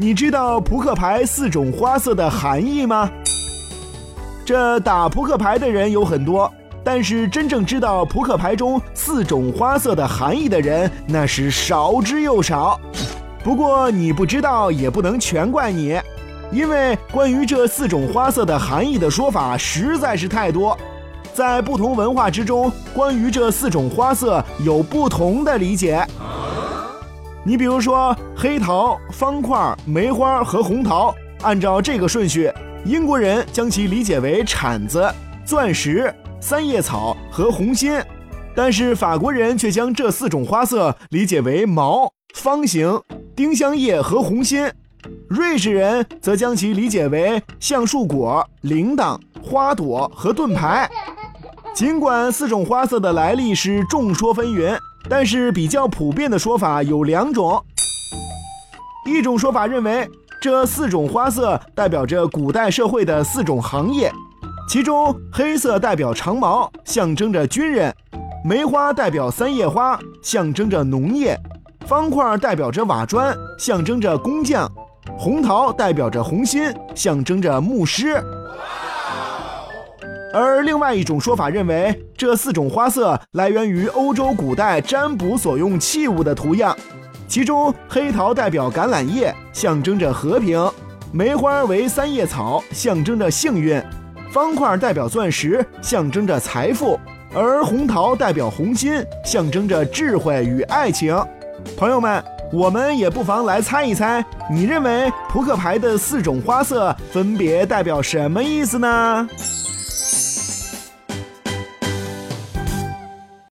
你知道扑克牌四种花色的含义吗？这打扑克牌的人有很多，但是真正知道扑克牌中四种花色的含义的人那是少之又少。不过你不知道也不能全怪你，因为关于这四种花色的含义的说法实在是太多，在不同文化之中，关于这四种花色有不同的理解。你比如说，黑桃、方块、梅花和红桃，按照这个顺序，英国人将其理解为铲子、钻石、三叶草和红心，但是法国人却将这四种花色理解为毛、方形、丁香叶和红心，瑞士人则将其理解为橡树果、铃铛、花朵和盾牌。尽管四种花色的来历是众说纷纭。但是比较普遍的说法有两种，一种说法认为这四种花色代表着古代社会的四种行业，其中黑色代表长矛，象征着军人；梅花代表三叶花，象征着农业；方块代表着瓦砖，象征着工匠；红桃代表着红心，象征着牧师。而另外一种说法认为，这四种花色来源于欧洲古代占卜所用器物的图样，其中黑桃代表橄榄叶，象征着和平；梅花为三叶草，象征着幸运；方块代表钻石，象征着财富；而红桃代表红心，象征着智慧与爱情。朋友们，我们也不妨来猜一猜，你认为扑克牌的四种花色分别代表什么意思呢？